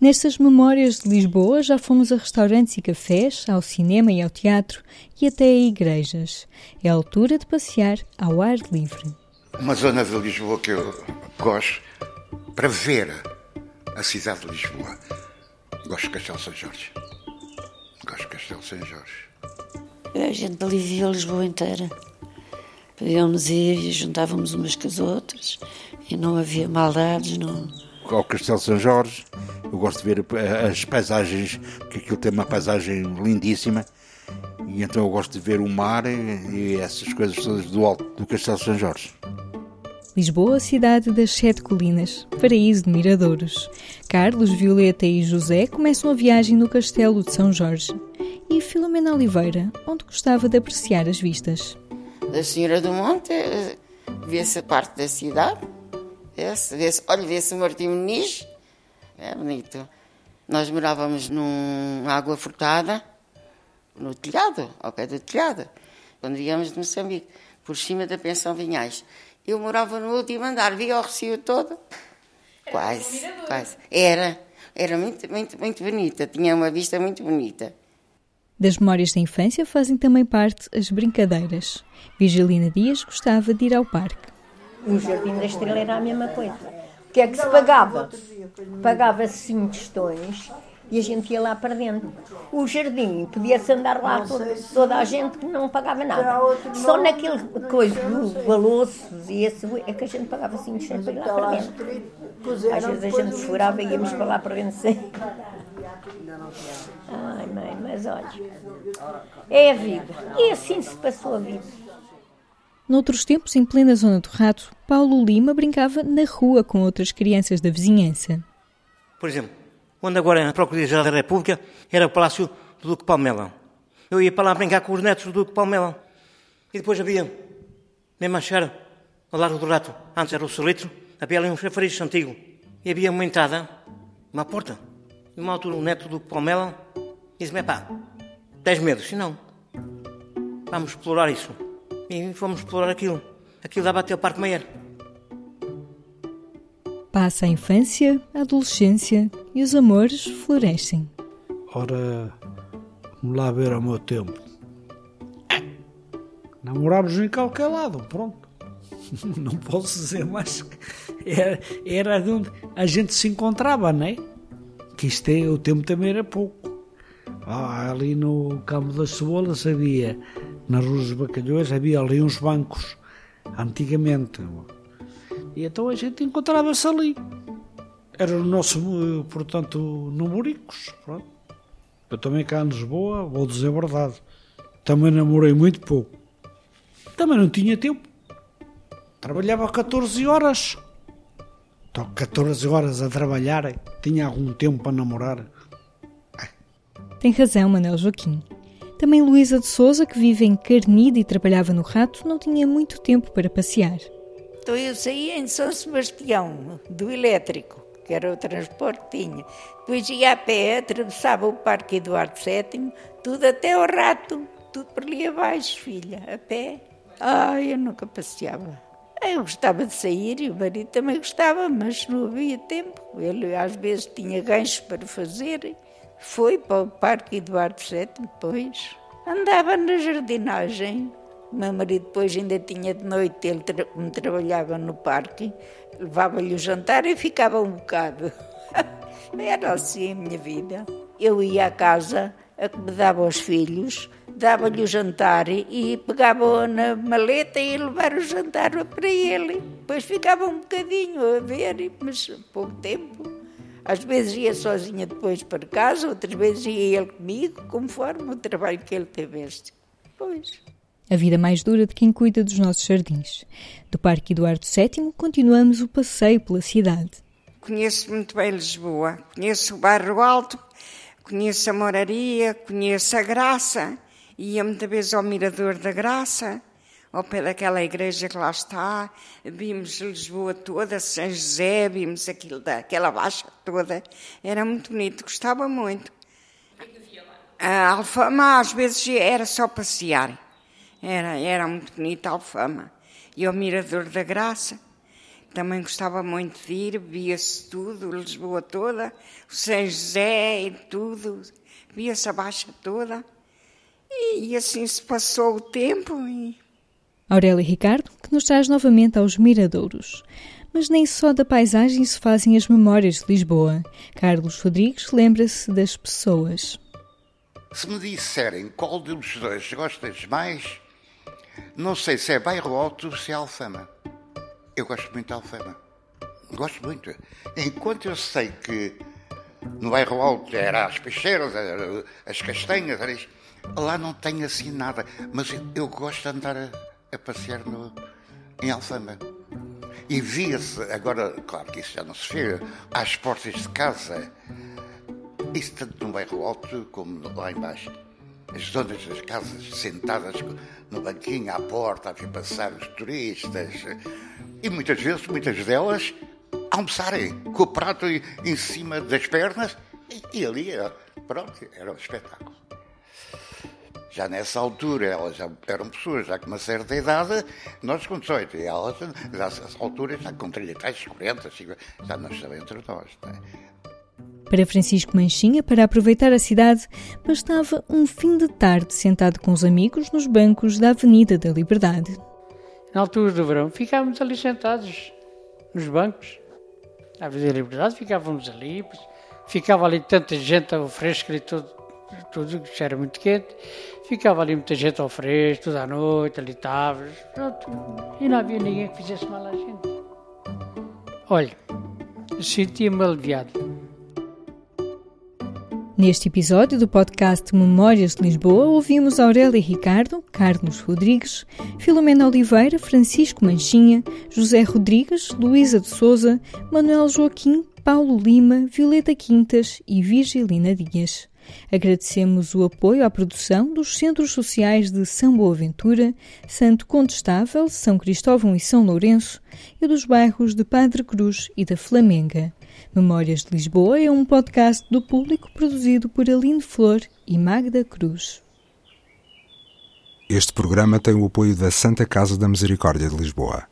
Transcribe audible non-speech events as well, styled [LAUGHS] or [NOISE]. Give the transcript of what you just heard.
Nestas memórias de Lisboa já fomos a restaurantes e cafés, ao cinema e ao teatro e até a igrejas. É a altura de passear ao ar livre. Uma zona de Lisboa que eu gosto para ver a cidade de Lisboa. Gosto de Castelo São Jorge. Gosto de Castelo São Jorge. A gente ali via Lisboa inteira. Podíamos ir e juntávamos umas com as outras e não havia maldades, não. Ao Castelo São Jorge, eu gosto de ver as paisagens, que aquilo tem uma paisagem lindíssima, e então eu gosto de ver o mar e essas coisas todas do alto do Castelo São Jorge. Lisboa, cidade das sete colinas, paraíso de miradouros. Carlos, Violeta e José começam a viagem no Castelo de São Jorge. E Filomena Oliveira, onde gostava de apreciar as vistas. Da Senhora do Monte, eh, vê-se a parte da cidade, vê-se, olha, vê-se o Martim Muniz, é bonito. Nós morávamos numa água furtada, no telhado, ao pé do telhado, quando víamos de Moçambique, por cima da pensão Vinhais. Eu morava no último andar, via o Recio todo. Era quase, quase. Era. Era muito, muito, muito bonita. Tinha uma vista muito bonita. Das memórias da infância fazem também parte as brincadeiras. Virgilina Dias gostava de ir ao parque. O Jardim da Estrela era a mesma coisa. O que é que se pagava? Pagava-se 5 tostões e a gente ia lá para dentro. O jardim, podia-se andar lá todo, toda a gente que não pagava nada. Só naquele coisa do baloços e esse é que a gente pagava assim de para ir lá para dentro. Às vezes a gente furava e íamos para lá para dentro sem. Ai mãe, mas olha, é a vida. E assim se passou a vida. Noutros tempos, em plena zona do rato, Paulo Lima brincava na rua com outras crianças da vizinhança. Por exemplo, onde agora na Procuradoria-Geral da República era o Palácio do Duque Palmela. Eu ia para lá brincar com os netos do Duque Palmela. E depois havia, mesmo a chegar ao Largo do Rato, antes era o Solitro, havia ali um chafariz antigo. E havia uma entrada, uma porta. E uma altura o neto do Duque Palmela disse-me, pá, tens medo? Se não, vamos explorar isso. E fomos explorar aquilo. Aquilo dava até o Parque Meyer. Passa a infância, a adolescência e os amores florescem. Ora, vamos lá ver ao meu tempo. Namorámos em qualquer lado, pronto. [LAUGHS] Não posso dizer mais. Era, era onde a gente se encontrava, não é? Que isto é, o tempo também era pouco. Ah, ali no Campo das Cebolas havia, na Rua dos Bacalhões, havia ali uns bancos, antigamente e então a gente encontrava-se ali. Era o nosso, portanto, numéricos. Pronto. Eu também cá em Lisboa, vou dizer a verdade, também namorei muito pouco. Também não tinha tempo. Trabalhava 14 horas. Estou 14 horas a trabalhar, tinha algum tempo para namorar. Tem razão, Manuel Joaquim. Também Luísa de Souza, que vive em Carnide e trabalhava no Rato, não tinha muito tempo para passear. Então eu saía em São Sebastião, do elétrico, que era o transporte que tinha. Depois ia a pé, atravessava o Parque Eduardo VII, tudo até ao rato, tudo por ali abaixo, filha, a pé. Ai, eu nunca passeava. Eu gostava de sair e o marido também gostava, mas não havia tempo. Ele às vezes tinha ganchos para fazer. Foi para o Parque Eduardo VII depois. Andava na jardinagem, meu marido depois ainda tinha de noite, ele tra como trabalhava no parque, levava-lhe o jantar e ficava um bocado. [LAUGHS] Era assim a minha vida. Eu ia à casa, acomodava os filhos, dava-lhe o jantar e pegava na maleta e levar o jantar para ele. Depois ficava um bocadinho a ver, mas pouco tempo. Às vezes ia sozinha depois para casa, outras vezes ia ele comigo, conforme o trabalho que ele tivesse. Pois a vida mais dura de quem cuida dos nossos jardins. Do Parque Eduardo VII continuamos o passeio pela cidade. Conheço muito bem Lisboa, conheço o Bairro Alto, conheço a Moraria, conheço a Graça, ia muitas vezes ao Mirador da Graça, ao pé daquela igreja que lá está, vimos Lisboa toda, São José, vimos aquilo daquela baixa toda, era muito bonito, gostava muito. A Alfama às vezes era só passear. Era, era muito bonita a Alfama. E o Mirador da Graça, Também gostava muito de ir, via-se tudo, Lisboa toda, o São José e tudo, via-se a Baixa toda. E, e, assim se passou o tempo. E... Aurélia Ricardo, que nos traz novamente aos Miradouros. Mas nem só da paisagem se fazem as memórias de Lisboa. Carlos Rodrigues lembra-se das pessoas. Se me disserem qual dos dois gostas mais, não sei se é bairro alto ou se é Alfama. Eu gosto muito de Alfama. Gosto muito. Enquanto eu sei que no bairro alto era as peixeiras, as castanhas, era isto, lá não tem assim nada. Mas eu, eu gosto de andar a, passear no, em Alfama. E via-se, agora, claro que isso já não se vê, às portas de casa, isso tanto no bairro alto como lá embaixo. As donas das casas sentadas no banquinho à porta a ver passar os turistas. E muitas vezes, muitas delas, almoçarem com o prato em cima das pernas e, e ali, pronto, era um espetáculo. Já nessa altura, elas já eram pessoas já com uma certa idade, nós com 18, e elas, nessa altura, já com 30, 40, 50, já não estavam entre nós. Né? Para Francisco Manchinha, para aproveitar a cidade, bastava um fim de tarde sentado com os amigos nos bancos da Avenida da Liberdade. Na altura do verão, ficávamos ali sentados nos bancos. Na Avenida da Liberdade, ficávamos ali, ficava ali tanta gente ao fresco e tudo, tudo que era muito quente. Ficava ali muita gente ao fresco, toda a noite, ali estava, e não havia ninguém que fizesse mal à gente. Olha, sentia-me aliviado. Neste episódio do podcast Memórias de Lisboa, ouvimos Aurélia Ricardo, Carlos Rodrigues, Filomena Oliveira, Francisco Manchinha, José Rodrigues, Luísa de Souza, Manuel Joaquim, Paulo Lima, Violeta Quintas e Virgilina Dias. Agradecemos o apoio à produção dos Centros Sociais de São Boaventura, Santo Condestável, São Cristóvão e São Lourenço e dos bairros de Padre Cruz e da Flamenga. Memórias de Lisboa é um podcast do público produzido por Aline Flor e Magda Cruz. Este programa tem o apoio da Santa Casa da Misericórdia de Lisboa.